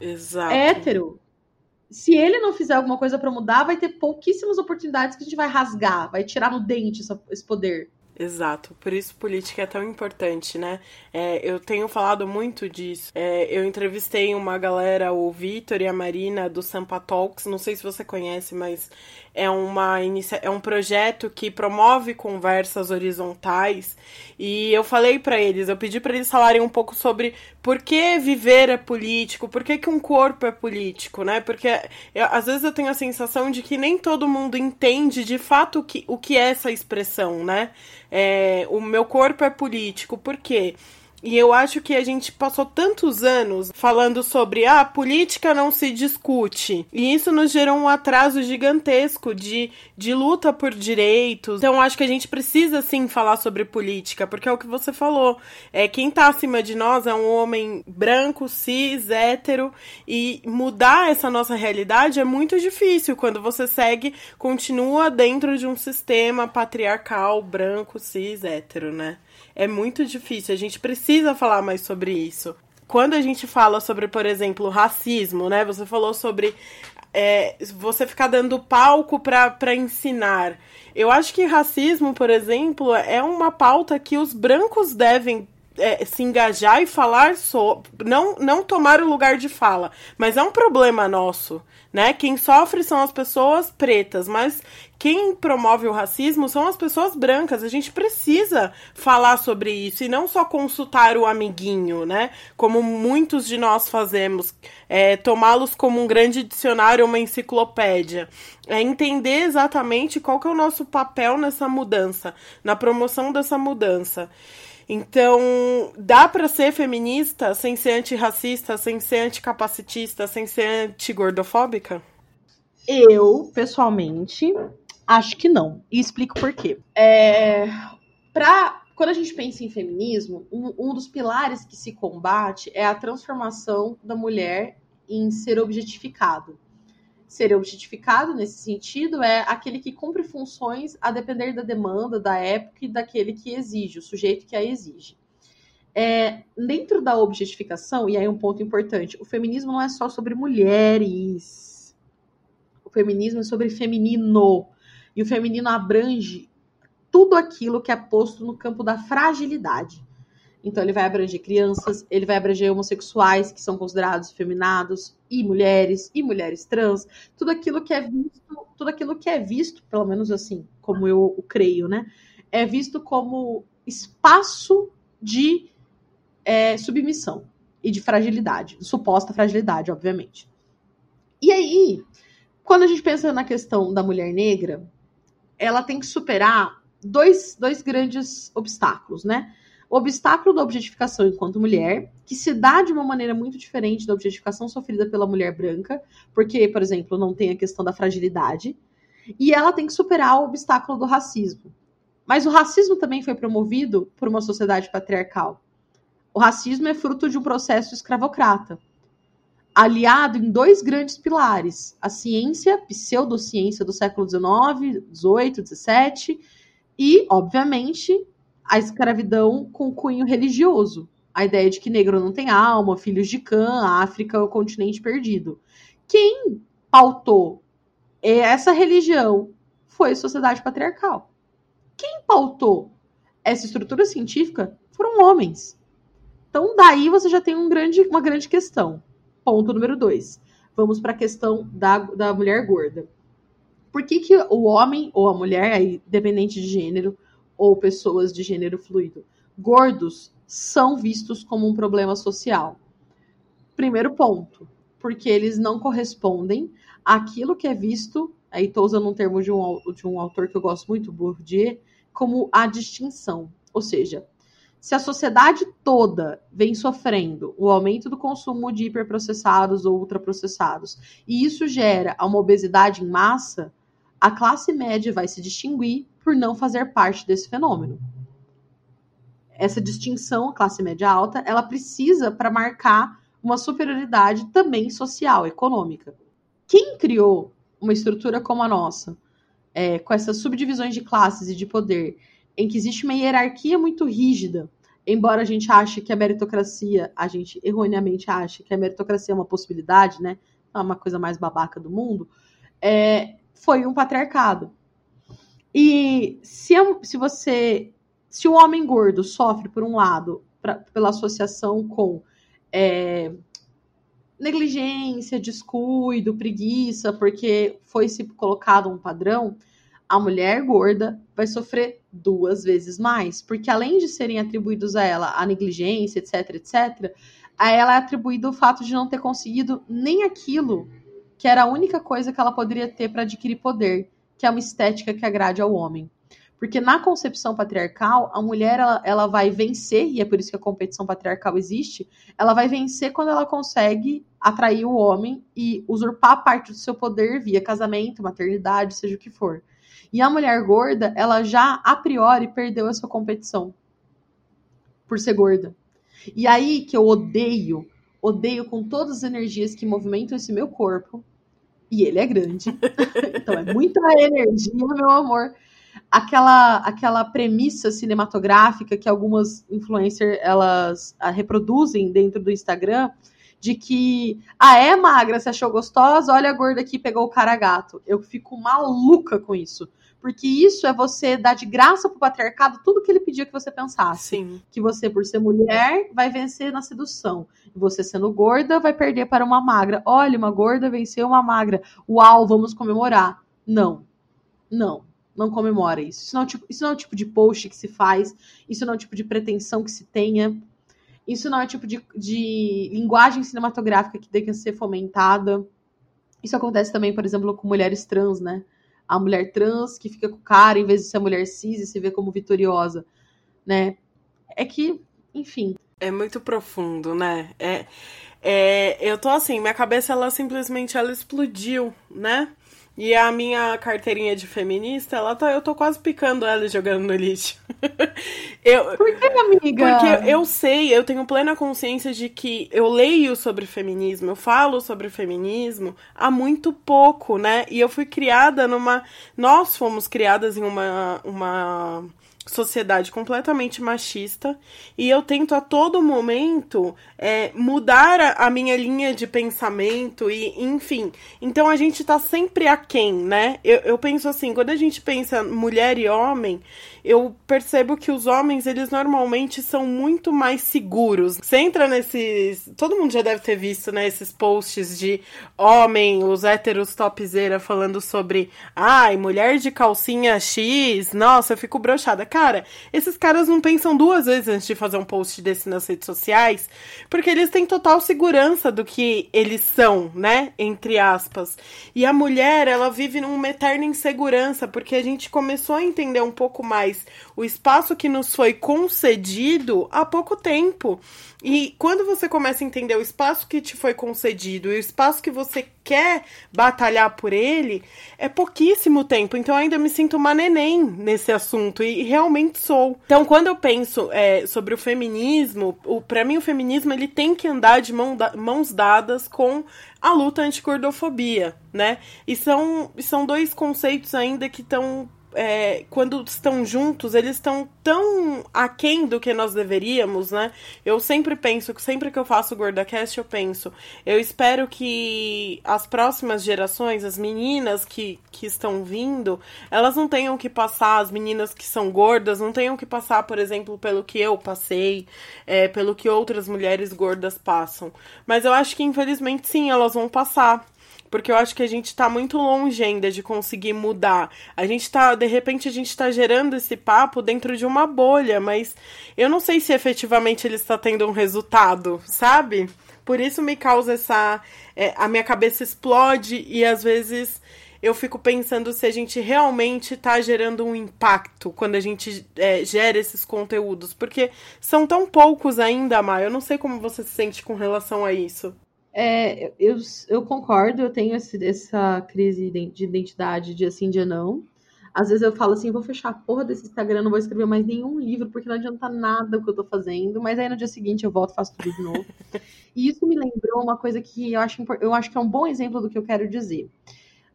Exato. Hétero, se ele não fizer alguma coisa para mudar, vai ter pouquíssimas oportunidades que a gente vai rasgar, vai tirar no dente esse poder. Exato, por isso política é tão importante, né? É, eu tenho falado muito disso. É, eu entrevistei uma galera, o Vitor e a Marina do Sampa Talks, não sei se você conhece, mas é, uma inicia é um projeto que promove conversas horizontais. E eu falei para eles, eu pedi para eles falarem um pouco sobre por que viver é político, por que, que um corpo é político, né? Porque eu, às vezes eu tenho a sensação de que nem todo mundo entende de fato o que, o que é essa expressão, né? É, o meu corpo é político. Por quê? E eu acho que a gente passou tantos anos falando sobre ah, a política não se discute. E isso nos gerou um atraso gigantesco de, de luta por direitos. Então acho que a gente precisa sim falar sobre política, porque é o que você falou. É, quem tá acima de nós é um homem branco, cis, hétero, e mudar essa nossa realidade é muito difícil quando você segue, continua dentro de um sistema patriarcal, branco, cis, hétero, né? É muito difícil. A gente precisa falar mais sobre isso. Quando a gente fala sobre, por exemplo, racismo, né? Você falou sobre é, você ficar dando palco para ensinar. Eu acho que racismo, por exemplo, é uma pauta que os brancos devem é, se engajar e falar sobre. Não, não tomar o lugar de fala. Mas é um problema nosso. Né? Quem sofre são as pessoas pretas, mas quem promove o racismo são as pessoas brancas. A gente precisa falar sobre isso e não só consultar o amiguinho, né? Como muitos de nós fazemos, é, tomá-los como um grande dicionário, uma enciclopédia. É entender exatamente qual que é o nosso papel nessa mudança, na promoção dessa mudança. Então, dá para ser feminista sem ser antirracista, sem ser anticapacitista, sem ser antigordofóbica? Eu, pessoalmente, acho que não. E explico por quê. É, pra, quando a gente pensa em feminismo, um, um dos pilares que se combate é a transformação da mulher em ser objetificado. ser objetificado nesse sentido é aquele que cumpre funções a depender da demanda, da época e daquele que exige, o sujeito que a exige. É, dentro da objetificação, e aí um ponto importante, o feminismo não é só sobre mulheres. O feminismo é sobre feminino. E o feminino abrange tudo aquilo que é posto no campo da fragilidade. Então ele vai abranger crianças, ele vai abranger homossexuais que são considerados feminados e mulheres e mulheres trans, tudo aquilo que é visto, tudo aquilo que é visto, pelo menos assim, como eu creio, né, é visto como espaço de é, submissão e de fragilidade, suposta fragilidade, obviamente. E aí, quando a gente pensa na questão da mulher negra, ela tem que superar dois, dois grandes obstáculos, né? o obstáculo da objetificação enquanto mulher, que se dá de uma maneira muito diferente da objetificação sofrida pela mulher branca, porque, por exemplo, não tem a questão da fragilidade, e ela tem que superar o obstáculo do racismo. Mas o racismo também foi promovido por uma sociedade patriarcal. O racismo é fruto de um processo escravocrata, aliado em dois grandes pilares: a ciência, pseudociência do século XIX, XVIII, XVII, e, obviamente, a escravidão com cunho religioso. A ideia de que negro não tem alma, filhos de Cã, África é o continente perdido. Quem pautou essa religião foi a sociedade patriarcal. Quem pautou essa estrutura científica foram homens. Então, daí você já tem um grande, uma grande questão. Ponto número dois. Vamos para a questão da, da mulher gorda. Por que, que o homem ou a mulher, aí, dependente de gênero, ou pessoas de gênero fluido gordos são vistos como um problema social. Primeiro ponto, porque eles não correspondem àquilo que é visto, aí estou usando um termo de um, de um autor que eu gosto muito, Bourdieu, como a distinção. Ou seja, se a sociedade toda vem sofrendo o aumento do consumo de hiperprocessados ou ultraprocessados, e isso gera uma obesidade em massa, a classe média vai se distinguir por não fazer parte desse fenômeno. Essa distinção, classe média alta, ela precisa para marcar uma superioridade também social, econômica. Quem criou uma estrutura como a nossa, é, com essas subdivisões de classes e de poder, em que existe uma hierarquia muito rígida, embora a gente ache que a meritocracia, a gente erroneamente ache que a meritocracia é uma possibilidade, né? É uma coisa mais babaca do mundo, é, foi um patriarcado. E se, se você. Se o homem gordo sofre, por um lado, pra, pela associação com é, negligência, descuido, preguiça, porque foi se colocado um padrão, a mulher gorda vai sofrer duas vezes mais, porque além de serem atribuídos a ela a negligência, etc, etc, a ela é atribuído o fato de não ter conseguido nem aquilo que era a única coisa que ela poderia ter para adquirir poder, que é uma estética que agrade ao homem. Porque na concepção patriarcal, a mulher ela, ela vai vencer, e é por isso que a competição patriarcal existe, ela vai vencer quando ela consegue atrair o homem e usurpar parte do seu poder via casamento, maternidade, seja o que for. E a mulher gorda, ela já a priori perdeu essa competição por ser gorda. E aí que eu odeio, odeio com todas as energias que movimentam esse meu corpo, e ele é grande. (laughs) então é muita energia, meu amor. Aquela, aquela premissa cinematográfica que algumas influencers elas ah, reproduzem dentro do Instagram de que, ah, é magra, você achou gostosa? Olha a gorda aqui, pegou o cara gato. Eu fico maluca com isso. Porque isso é você dar de graça pro patriarcado tudo que ele pedia que você pensasse. Sim. Que você, por ser mulher, vai vencer na sedução. E você, sendo gorda, vai perder para uma magra. Olha, uma gorda venceu uma magra. Uau, vamos comemorar. Não. Não. Não comemora isso. Isso não, é tipo, isso não é o tipo de post que se faz. Isso não é o tipo de pretensão que se tenha. Isso não é o tipo de, de linguagem cinematográfica que tem que ser fomentada. Isso acontece também, por exemplo, com mulheres trans, né? A mulher trans que fica com o cara em vez de ser a mulher cis e se vê como vitoriosa, né? É que, enfim. É muito profundo, né? É, é, eu tô assim, minha cabeça ela simplesmente ela explodiu, né? E a minha carteirinha de feminista, ela tá, eu tô quase picando ela e jogando no lixo. (laughs) eu, Por que, amiga? Porque eu sei, eu tenho plena consciência de que eu leio sobre feminismo, eu falo sobre feminismo há muito pouco, né? E eu fui criada numa. Nós fomos criadas em uma. uma sociedade completamente machista. E eu tento a todo momento é, mudar a, a, minha linha de pensamento e enfim. Então a gente tá sempre aquém né? Eu, eu penso assim quando a gente pensa mulher e homem eu percebo que os homens, eles normalmente são muito mais seguros. Você entra nesses. Todo mundo já deve ter visto, né? Esses posts de homem, os héteros topzera falando sobre. Ai, mulher de calcinha X. Nossa, eu fico brochada. Cara, esses caras não pensam duas vezes antes de fazer um post desse nas redes sociais, porque eles têm total segurança do que eles são, né? Entre aspas. E a mulher, ela vive numa eterna insegurança, porque a gente começou a entender um pouco mais o espaço que nos foi concedido há pouco tempo. E quando você começa a entender o espaço que te foi concedido e o espaço que você quer batalhar por ele, é pouquíssimo tempo. Então ainda me sinto uma neném nesse assunto e realmente sou. Então quando eu penso é, sobre o feminismo, o, para mim o feminismo ele tem que andar de mão da, mãos dadas com a luta anti-gordofobia, né? E são, são dois conceitos ainda que estão é, quando estão juntos, eles estão tão aquém do que nós deveríamos, né? Eu sempre penso, sempre que eu faço o GordaCast, eu penso, eu espero que as próximas gerações, as meninas que, que estão vindo, elas não tenham que passar, as meninas que são gordas, não tenham que passar, por exemplo, pelo que eu passei, é, pelo que outras mulheres gordas passam. Mas eu acho que, infelizmente, sim, elas vão passar porque eu acho que a gente tá muito longe ainda de conseguir mudar. A gente tá, de repente, a gente tá gerando esse papo dentro de uma bolha, mas eu não sei se efetivamente ele está tendo um resultado, sabe? Por isso me causa essa. É, a minha cabeça explode e às vezes eu fico pensando se a gente realmente está gerando um impacto quando a gente é, gera esses conteúdos, porque são tão poucos ainda, Maia. Eu não sei como você se sente com relação a isso. É, eu, eu concordo, eu tenho esse, essa crise de identidade de assim, de não. Às vezes eu falo assim, vou fechar a porra desse Instagram, não vou escrever mais nenhum livro, porque não adianta nada o que eu tô fazendo. Mas aí no dia seguinte eu volto e faço tudo de novo. (laughs) e isso me lembrou uma coisa que eu acho, eu acho que é um bom exemplo do que eu quero dizer.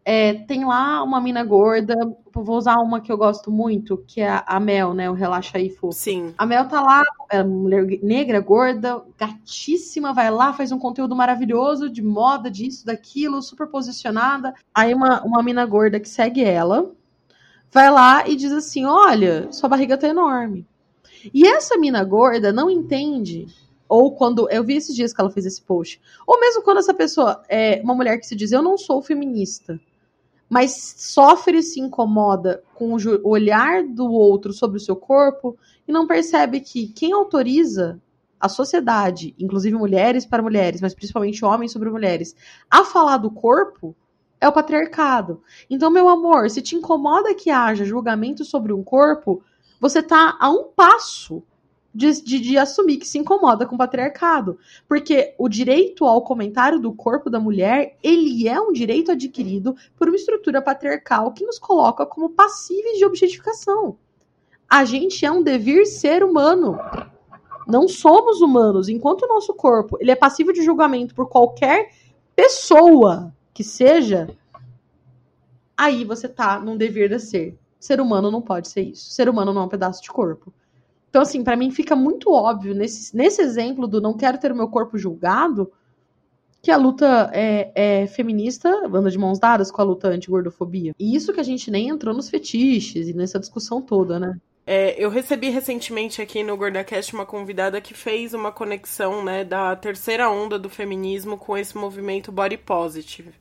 É, tem lá uma mina gorda, vou usar uma que eu gosto muito, que é a Mel, né? O Relaxa aí, fofo. Sim. A Mel tá lá, é mulher negra, gorda, gatíssima, vai lá, faz um conteúdo maravilhoso de moda, disso, daquilo, super posicionada. Aí uma, uma mina gorda que segue ela, vai lá e diz assim: olha, sua barriga tá enorme. E essa mina gorda não entende ou quando eu vi esses dias que ela fez esse post, ou mesmo quando essa pessoa é uma mulher que se diz eu não sou feminista, mas sofre e se incomoda com o olhar do outro sobre o seu corpo e não percebe que quem autoriza a sociedade, inclusive mulheres para mulheres, mas principalmente homens sobre mulheres, a falar do corpo é o patriarcado. Então, meu amor, se te incomoda que haja julgamento sobre um corpo, você está a um passo de, de, de, assumir que se incomoda com o patriarcado. Porque o direito ao comentário do corpo da mulher, ele é um direito adquirido por uma estrutura patriarcal que nos coloca como passíveis de objetificação. A gente é um devir ser humano. Não somos humanos. Enquanto o nosso corpo ele é passível de julgamento por qualquer pessoa que seja, aí você tá num dever de ser. Ser humano não pode ser isso. Ser humano não é um pedaço de corpo. Então, assim, para mim fica muito óbvio nesse, nesse exemplo do não quero ter o meu corpo julgado que a luta é, é, feminista anda de mãos dadas com a luta anti-gordofobia. E isso que a gente nem entrou nos fetiches e nessa discussão toda, né? É, eu recebi recentemente aqui no GordaCast uma convidada que fez uma conexão né, da terceira onda do feminismo com esse movimento body positive.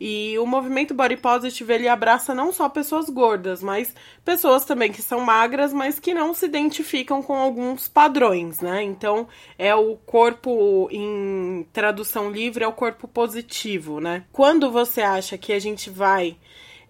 E o movimento body positive ele abraça não só pessoas gordas, mas pessoas também que são magras, mas que não se identificam com alguns padrões, né? Então, é o corpo em tradução livre é o corpo positivo, né? Quando você acha que a gente vai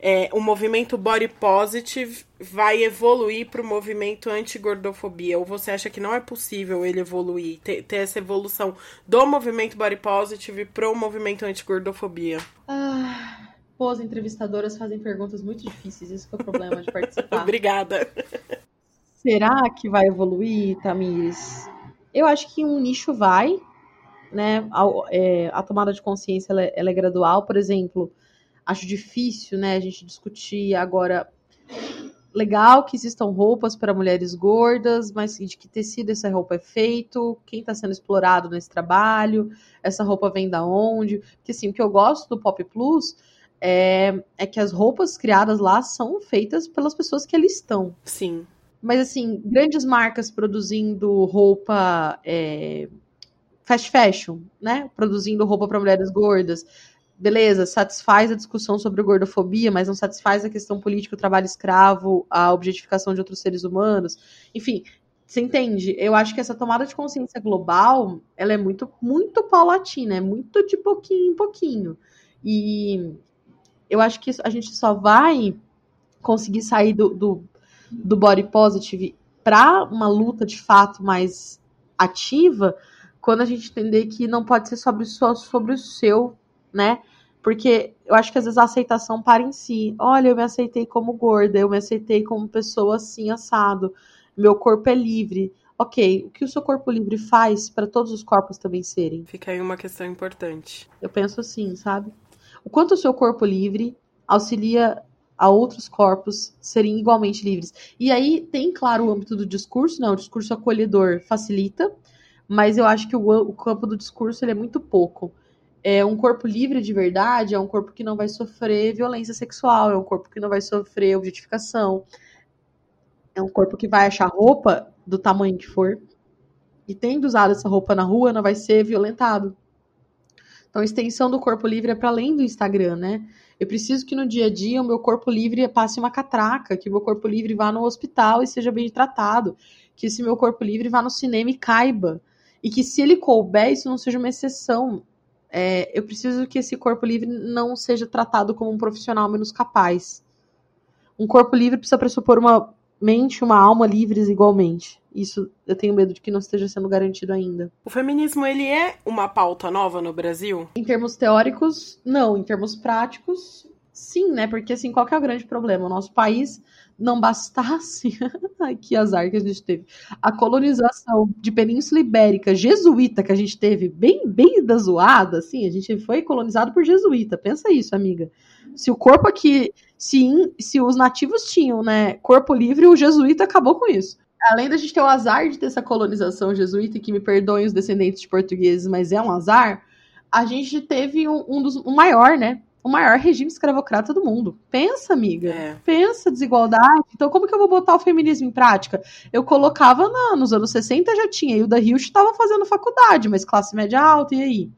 é, o movimento body positive vai evoluir para o movimento anti-gordofobia? Ou você acha que não é possível ele evoluir, ter, ter essa evolução do movimento body positive para o movimento anti-gordofobia? Ah, Pô, as entrevistadoras fazem perguntas muito difíceis, isso que é o problema de (laughs) participar. Obrigada. Será que vai evoluir, Tamires? Eu acho que um nicho vai, né? A, é, a tomada de consciência ela, é, ela é gradual, por exemplo. Acho difícil, né, a gente discutir agora legal que existam roupas para mulheres gordas, mas de que tecido essa roupa é feito, quem está sendo explorado nesse trabalho, essa roupa vem da onde. Porque assim, o que eu gosto do Pop Plus é, é que as roupas criadas lá são feitas pelas pessoas que ali estão. Sim. Mas assim, grandes marcas produzindo roupa é, fast fashion, né? Produzindo roupa para mulheres gordas beleza, satisfaz a discussão sobre gordofobia, mas não satisfaz a questão política, o trabalho escravo, a objetificação de outros seres humanos. Enfim, você entende? Eu acho que essa tomada de consciência global, ela é muito, muito paulatina, é muito de pouquinho em pouquinho. E eu acho que a gente só vai conseguir sair do, do, do body positive para uma luta de fato mais ativa quando a gente entender que não pode ser sobre, só sobre o seu né? Porque eu acho que às vezes a aceitação para em si. Olha, eu me aceitei como gorda, eu me aceitei como pessoa assim, assado. Meu corpo é livre. Ok, o que o seu corpo livre faz para todos os corpos também serem? Fica aí uma questão importante. Eu penso assim, sabe? O quanto o seu corpo livre auxilia a outros corpos serem igualmente livres. E aí tem, claro, o âmbito do discurso, né? O discurso acolhedor facilita, mas eu acho que o, o campo do discurso ele é muito pouco é um corpo livre de verdade, é um corpo que não vai sofrer violência sexual, é um corpo que não vai sofrer objetificação, é um corpo que vai achar roupa do tamanho que for e tendo usado essa roupa na rua não vai ser violentado. Então, a extensão do corpo livre é para além do Instagram, né? Eu preciso que no dia a dia o meu corpo livre passe uma catraca, que o meu corpo livre vá no hospital e seja bem tratado, que esse meu corpo livre vá no cinema e caiba. E que se ele couber, isso não seja uma exceção, é, eu preciso que esse corpo livre não seja tratado como um profissional menos capaz. Um corpo livre precisa pressupor uma mente, uma alma livres igualmente. Isso eu tenho medo de que não esteja sendo garantido ainda. O feminismo ele é uma pauta nova no Brasil? Em termos teóricos, não. Em termos práticos, sim, né? Porque assim, qual que é o grande problema? O nosso país não bastasse, ai que azar que a gente teve, a colonização de Península Ibérica jesuíta que a gente teve, bem, bem da zoada, assim, a gente foi colonizado por jesuíta, pensa isso, amiga. Se o corpo aqui, se, se os nativos tinham, né, corpo livre, o jesuíta acabou com isso. Além da gente ter o azar de ter essa colonização jesuíta, que me perdoem os descendentes de portugueses, mas é um azar, a gente teve um, um dos, um maior, né, o maior regime escravocrata do mundo. Pensa, amiga. É. Pensa desigualdade. Então, como que eu vou botar o feminismo em prática? Eu colocava na, nos anos 60 já tinha. E o da Hilst estava fazendo faculdade, mas classe média alta, e aí?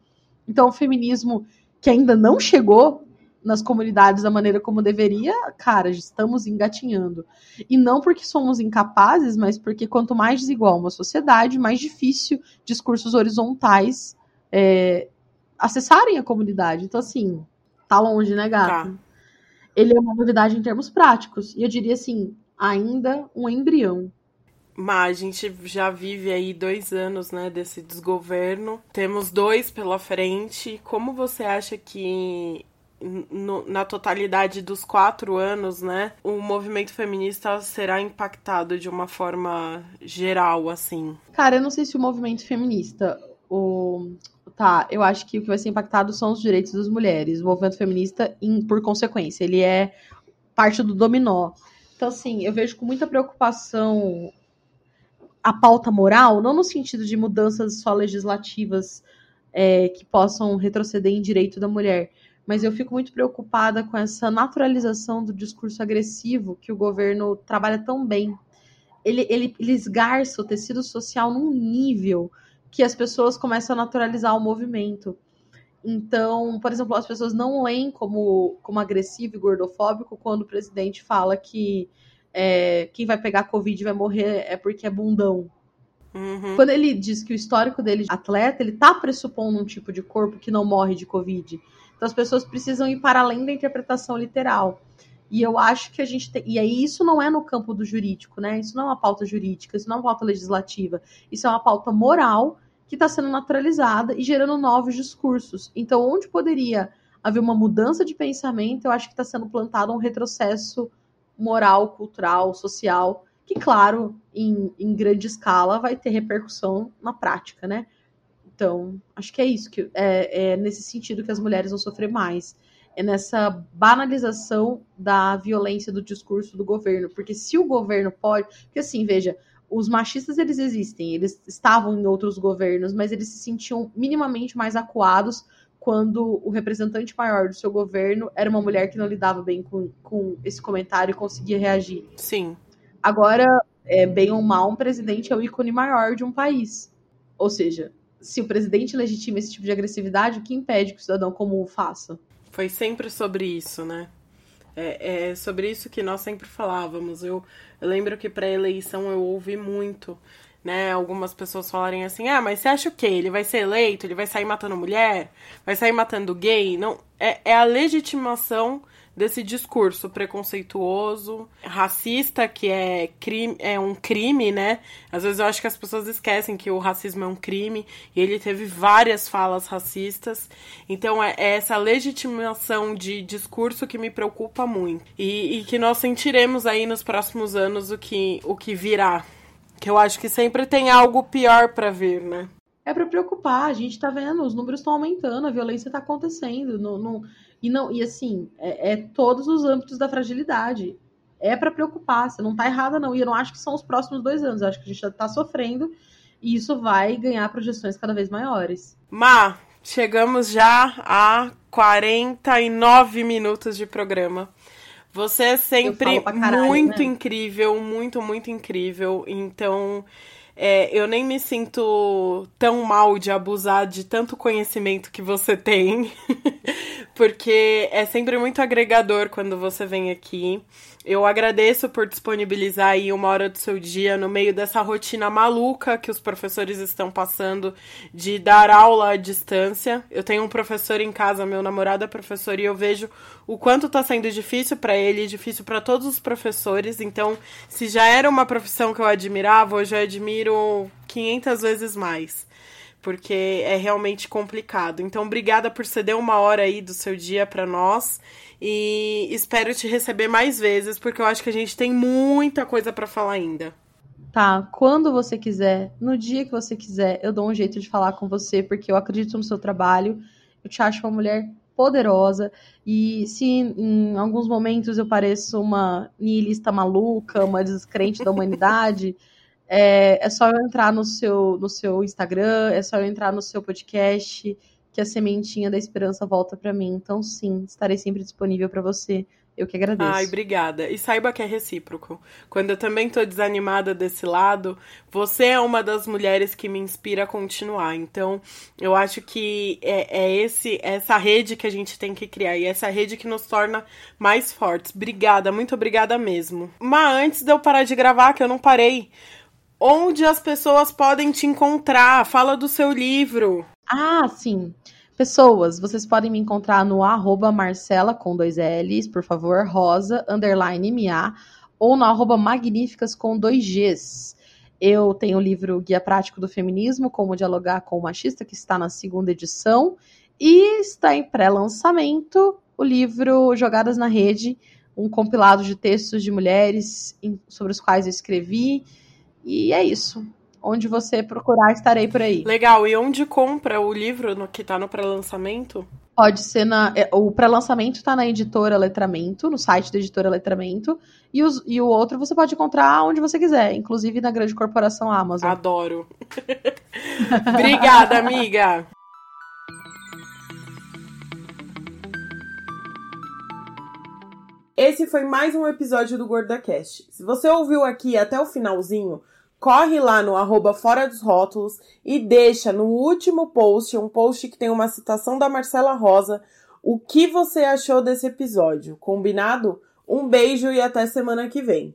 Então, o feminismo que ainda não chegou nas comunidades da maneira como deveria, cara, estamos engatinhando. E não porque somos incapazes, mas porque quanto mais desigual uma sociedade, mais difícil discursos horizontais é, acessarem a comunidade. Então, assim, Tá longe, né, gato? Tá. Ele é uma novidade em termos práticos. E eu diria assim, ainda um embrião. Mas a gente já vive aí dois anos, né, desse desgoverno. Temos dois pela frente. Como você acha que no, na totalidade dos quatro anos, né, o movimento feminista será impactado de uma forma geral, assim? Cara, eu não sei se o movimento feminista, o, tá, eu acho que o que vai ser impactado são os direitos das mulheres. O movimento feminista, em, por consequência, ele é parte do dominó. Então, assim, eu vejo com muita preocupação a pauta moral, não no sentido de mudanças só legislativas é, que possam retroceder em direito da mulher, mas eu fico muito preocupada com essa naturalização do discurso agressivo que o governo trabalha tão bem. Ele, ele, ele esgarça o tecido social num nível que as pessoas começam a naturalizar o movimento. Então, por exemplo, as pessoas não leem como, como agressivo e gordofóbico quando o presidente fala que é, quem vai pegar Covid vai morrer é porque é bundão. Uhum. Quando ele diz que o histórico dele de atleta, ele tá pressupondo um tipo de corpo que não morre de Covid. Então as pessoas precisam ir para além da interpretação literal. E eu acho que a gente tem. E aí, isso não é no campo do jurídico, né? Isso não é uma pauta jurídica, isso não é uma pauta legislativa. Isso é uma pauta moral que está sendo naturalizada e gerando novos discursos. Então, onde poderia haver uma mudança de pensamento, eu acho que está sendo plantado um retrocesso moral, cultural, social, que, claro, em, em grande escala vai ter repercussão na prática, né? Então, acho que é isso, que é, é nesse sentido que as mulheres vão sofrer mais. É nessa banalização da violência do discurso do governo. Porque se o governo pode. Porque assim, veja, os machistas eles existem, eles estavam em outros governos, mas eles se sentiam minimamente mais acuados quando o representante maior do seu governo era uma mulher que não lidava bem com, com esse comentário e conseguia reagir. Sim. Agora, é, bem ou mal, um presidente é o ícone maior de um país. Ou seja, se o presidente legitima esse tipo de agressividade, o que impede que o cidadão comum o faça? Foi sempre sobre isso, né? É, é sobre isso que nós sempre falávamos. Eu, eu lembro que para eleição eu ouvi muito, né? Algumas pessoas falarem assim: ah, mas você acha o quê? Ele vai ser eleito? Ele vai sair matando mulher? Vai sair matando gay? Não, é, é a legitimação desse discurso preconceituoso, racista, que é, crime, é um crime, né? Às vezes eu acho que as pessoas esquecem que o racismo é um crime e ele teve várias falas racistas. Então é, é essa legitimação de discurso que me preocupa muito e, e que nós sentiremos aí nos próximos anos o que, o que virá. Que eu acho que sempre tem algo pior para vir, né? É para preocupar, a gente tá vendo, os números estão aumentando, a violência tá acontecendo. Não, não, e não, e assim, é, é todos os âmbitos da fragilidade. É para preocupar, você não tá errada, não. E eu não acho que são os próximos dois anos. Eu acho que a gente já tá sofrendo e isso vai ganhar projeções cada vez maiores. Má, chegamos já a 49 minutos de programa. Você é sempre caralho, muito né? incrível, muito, muito incrível. Então, é, eu nem me sinto tão mal de abusar de tanto conhecimento que você tem, (laughs) porque é sempre muito agregador quando você vem aqui. Eu agradeço por disponibilizar aí uma hora do seu dia no meio dessa rotina maluca que os professores estão passando de dar aula à distância. Eu tenho um professor em casa, meu namorado é professor, e eu vejo o quanto está sendo difícil para ele, difícil para todos os professores. Então, se já era uma profissão que eu admirava, hoje eu admiro 500 vezes mais porque é realmente complicado. Então, obrigada por ceder uma hora aí do seu dia para nós e espero te receber mais vezes, porque eu acho que a gente tem muita coisa para falar ainda. Tá, quando você quiser, no dia que você quiser, eu dou um jeito de falar com você, porque eu acredito no seu trabalho. Eu te acho uma mulher poderosa. E se em alguns momentos eu pareço uma nihilista maluca, uma descrente da humanidade, (laughs) é, é só eu entrar no seu, no seu Instagram, é só eu entrar no seu podcast que a sementinha da esperança volta para mim. Então, sim, estarei sempre disponível para você. Eu que agradeço. Ai, obrigada. E saiba que é recíproco. Quando eu também tô desanimada desse lado, você é uma das mulheres que me inspira a continuar. Então, eu acho que é, é esse essa rede que a gente tem que criar e essa rede que nos torna mais fortes. Obrigada, muito obrigada mesmo. Mas antes de eu parar de gravar, que eu não parei, onde as pessoas podem te encontrar? Fala do seu livro. Ah, sim. Pessoas, vocês podem me encontrar no arroba Marcela com dois L's, por favor, Rosa, underline MA, ou no arroba Magníficas com dois G's. Eu tenho o livro Guia Prático do Feminismo, Como Dialogar com o Machista, que está na segunda edição, e está em pré-lançamento o livro Jogadas na Rede, um compilado de textos de mulheres sobre os quais eu escrevi, e é isso. Onde você procurar, estarei por aí. Legal. E onde compra o livro no, que está no pré-lançamento? Pode ser na. É, o pré-lançamento está na editora Letramento, no site da editora Letramento. E, os, e o outro você pode encontrar onde você quiser, inclusive na grande corporação Amazon. Adoro. (laughs) Obrigada, amiga. Esse foi mais um episódio do GordaCast. Se você ouviu aqui até o finalzinho, corre lá no arroba Fora dos Rótulos e deixa no último post, um post que tem uma citação da Marcela Rosa, o que você achou desse episódio. Combinado? Um beijo e até semana que vem.